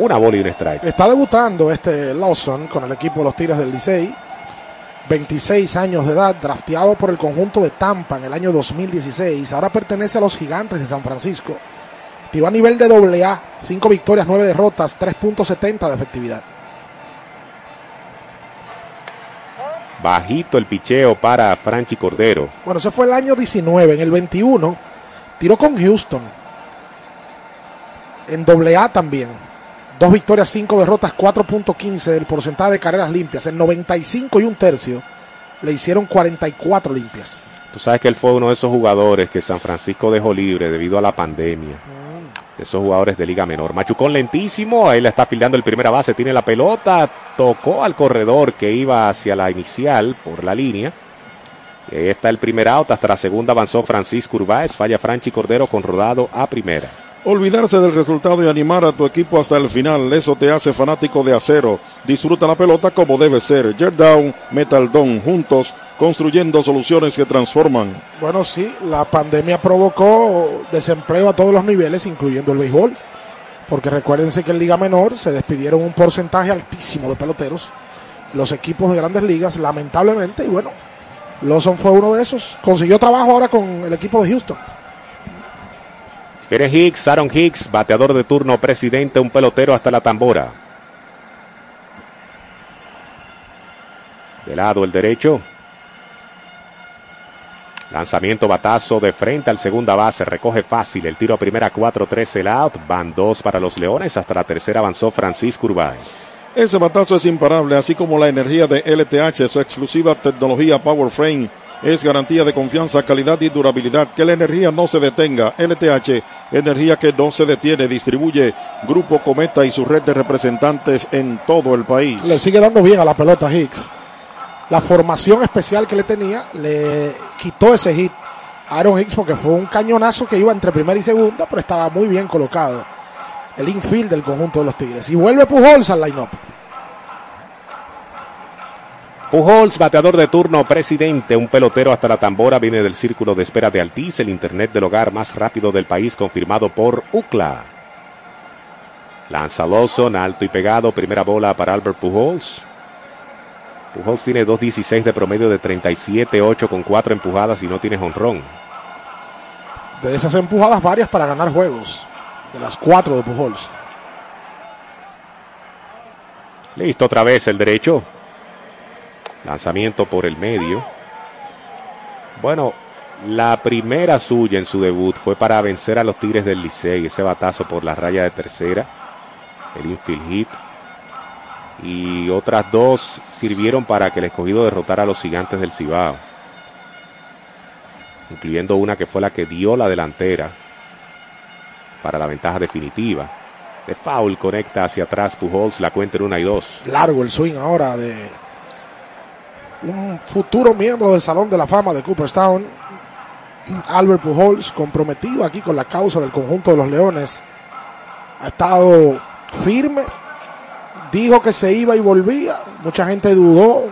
Una bola y un strike. Está debutando este Lawson con el equipo de los Tigres del Licey. 26 años de edad, drafteado por el conjunto de Tampa en el año 2016. Ahora pertenece a los Gigantes de San Francisco. Tiró a nivel de doble A, 5 victorias, 9 derrotas, 3.70 de efectividad. Bajito el picheo para Franchi Cordero. Bueno, ese fue el año 19. En el 21 tiró con Houston. En doble A también. Dos victorias, cinco derrotas, 4.15 del porcentaje de carreras limpias. En 95 y un tercio le hicieron 44 limpias. Tú sabes que él fue uno de esos jugadores que San Francisco dejó libre debido a la pandemia. De esos jugadores de Liga Menor. Machucón lentísimo, ahí la está fildeando el primera base, tiene la pelota, tocó al corredor que iba hacia la inicial por la línea. Y ahí está el primer out, hasta la segunda avanzó Francisco Urbáez, falla Franchi Cordero con rodado a primera. Olvidarse del resultado y animar a tu equipo hasta el final, eso te hace fanático de acero. Disfruta la pelota como debe ser. Down, Metal Don, juntos, construyendo soluciones que transforman. Bueno, sí, la pandemia provocó desempleo a todos los niveles, incluyendo el béisbol. Porque recuérdense que en Liga Menor se despidieron un porcentaje altísimo de peloteros. Los equipos de grandes ligas, lamentablemente, y bueno, Lawson fue uno de esos. Consiguió trabajo ahora con el equipo de Houston. Viene Hicks, Aaron Hicks, bateador de turno, presidente, un pelotero hasta la tambora. De lado el derecho. Lanzamiento batazo de frente al segunda base. Recoge fácil. El tiro a primera 4-3 el out. Van dos para los Leones. Hasta la tercera avanzó Francisco Urbáez. Ese batazo es imparable, así como la energía de LTH, su exclusiva tecnología Power Frame. Es garantía de confianza, calidad y durabilidad. Que la energía no se detenga. LTH, energía que no se detiene. Distribuye Grupo Cometa y su red de representantes en todo el país. Le sigue dando bien a la pelota Hicks. La formación especial que le tenía le quitó ese hit a Aaron Hicks porque fue un cañonazo que iba entre primera y segunda, pero estaba muy bien colocado. El infield del conjunto de los Tigres. Y vuelve Pujols al line-up. Pujols, bateador de turno, presidente, un pelotero hasta la tambora, viene del círculo de espera de Altiz, el internet del hogar más rápido del país, confirmado por UCLA. Lanza Lawson, alto y pegado, primera bola para Albert Pujols. Pujols tiene 2.16 de promedio de 37-8 con 4 empujadas y no tiene jonrón. De esas empujadas varias para ganar juegos. De las cuatro de Pujols. Listo otra vez el derecho. Lanzamiento por el medio. Bueno, la primera suya en su debut fue para vencer a los Tigres del Licey. Ese batazo por la raya de tercera. El infield hit. Y otras dos sirvieron para que el escogido derrotara a los gigantes del Cibao. Incluyendo una que fue la que dio la delantera para la ventaja definitiva. De foul conecta hacia atrás Pujols, la cuenta en una y dos. Largo el swing ahora de un futuro miembro del Salón de la Fama de Cooperstown, Albert Pujols, comprometido aquí con la causa del conjunto de los Leones. Ha estado firme, dijo que se iba y volvía, mucha gente dudó,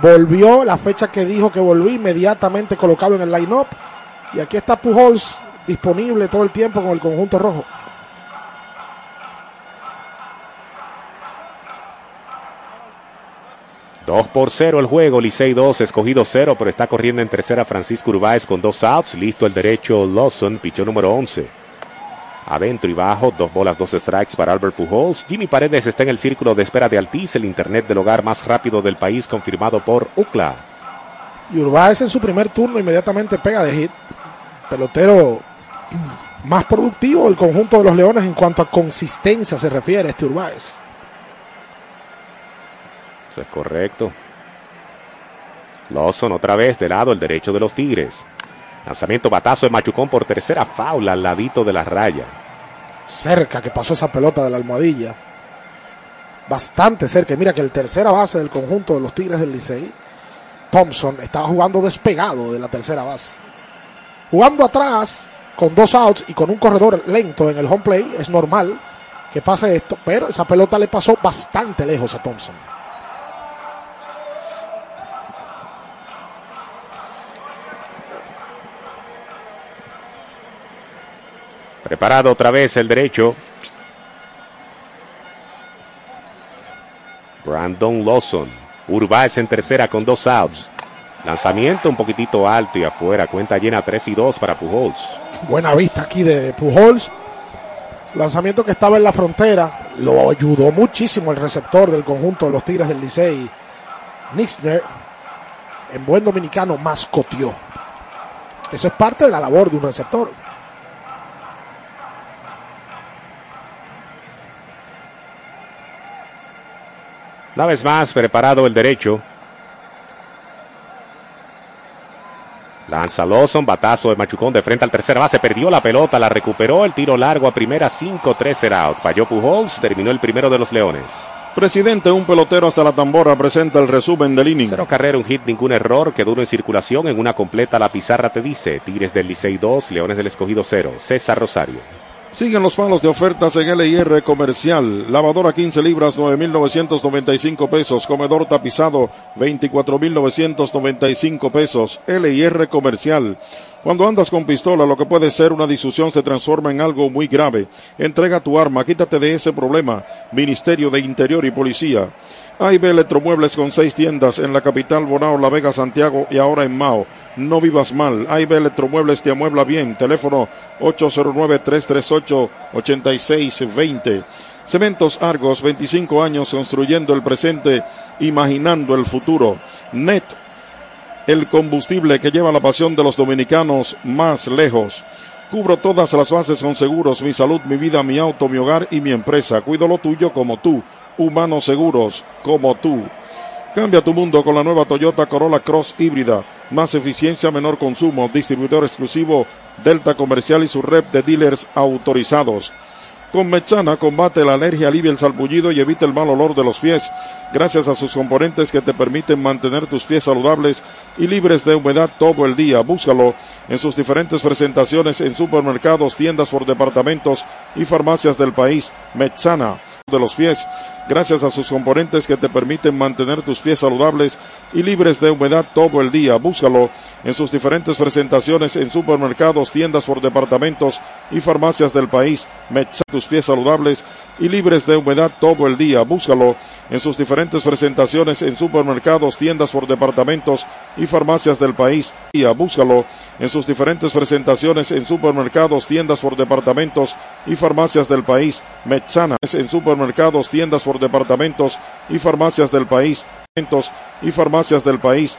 volvió la fecha que dijo que volvía, inmediatamente colocado en el line-up. Y aquí está Pujols disponible todo el tiempo con el conjunto rojo. Dos por cero el juego, Licey 2, escogido cero, pero está corriendo en tercera Francisco Urbáez con dos outs, listo el derecho Lawson, pichó número 11. Adentro y bajo, dos bolas, dos strikes para Albert Pujols. Jimmy Paredes está en el círculo de espera de Altiz, el internet del hogar más rápido del país, confirmado por UCLA. Y Urbáez en su primer turno inmediatamente pega de hit. Pelotero más productivo del conjunto de los Leones en cuanto a consistencia se refiere este Urbáez. Eso es correcto. Lawson otra vez de lado, el derecho de los Tigres. Lanzamiento batazo de Machucón por tercera faula al ladito de la raya. Cerca que pasó esa pelota de la almohadilla. Bastante cerca. Mira que el tercera base del conjunto de los Tigres del Licey, Thompson, estaba jugando despegado de la tercera base. Jugando atrás, con dos outs y con un corredor lento en el home play, es normal que pase esto, pero esa pelota le pasó bastante lejos a Thompson. Preparado otra vez el derecho. Brandon Lawson. Urbáez en tercera con dos outs. Lanzamiento un poquitito alto y afuera. Cuenta llena 3 y 2 para Pujols. Buena vista aquí de Pujols. Lanzamiento que estaba en la frontera. Lo ayudó muchísimo el receptor del conjunto de los Tigres del Licey. Nixner. En buen dominicano mascoteó. Eso es parte de la labor de un receptor. Una vez más, preparado el derecho. Lanza Lawson, batazo de Machucón de frente al tercera base, perdió la pelota, la recuperó, el tiro largo a primera, 5-3 era out. Falló Pujols, terminó el primero de los Leones. Presidente, un pelotero hasta la tambora presenta el resumen del inning. Cero carrera, un hit, ningún error, quedó uno en circulación, en una completa la pizarra te dice, Tigres del Licey 2, Leones del Escogido 0, César Rosario. Siguen los palos de ofertas en LIR Comercial. Lavadora 15 libras, 9,995 pesos. Comedor tapizado, 24,995 pesos. LIR Comercial. Cuando andas con pistola, lo que puede ser una discusión se transforma en algo muy grave. Entrega tu arma, quítate de ese problema. Ministerio de Interior y Policía. AIB Electromuebles con seis tiendas en la capital Bonao, La Vega, Santiago y ahora en Mao. No vivas mal. AIB Electromuebles te amuebla bien. Teléfono 809-338-8620. Cementos Argos, 25 años construyendo el presente, imaginando el futuro. NET, el combustible que lleva la pasión de los dominicanos más lejos. Cubro todas las bases con seguros, mi salud, mi vida, mi auto, mi hogar y mi empresa. Cuido lo tuyo como tú. Humanos seguros como tú. Cambia tu mundo con la nueva Toyota Corolla Cross híbrida. Más eficiencia, menor consumo. Distribuidor exclusivo Delta Comercial y su red de dealers autorizados. Con Mechana combate la alergia, alivia el salpullido y evita el mal olor de los pies, gracias a sus componentes que te permiten mantener tus pies saludables y libres de humedad todo el día. Búscalo en sus diferentes presentaciones en supermercados, tiendas por departamentos y farmacias del país. Mechana de los pies, gracias a sus componentes que te permiten mantener tus pies saludables y libres de humedad todo el día. Búscalo en sus diferentes presentaciones en supermercados, tiendas por departamentos y farmacias del país. Metza tus pies saludables y libres de humedad todo el día. Búscalo en sus diferentes presentaciones en supermercados, tiendas por departamentos y farmacias del país. Búscalo en sus diferentes presentaciones en supermercados, tiendas por departamentos y farmacias del país. Metzana en supermercados, tiendas por departamentos y farmacias del país y farmacias del país.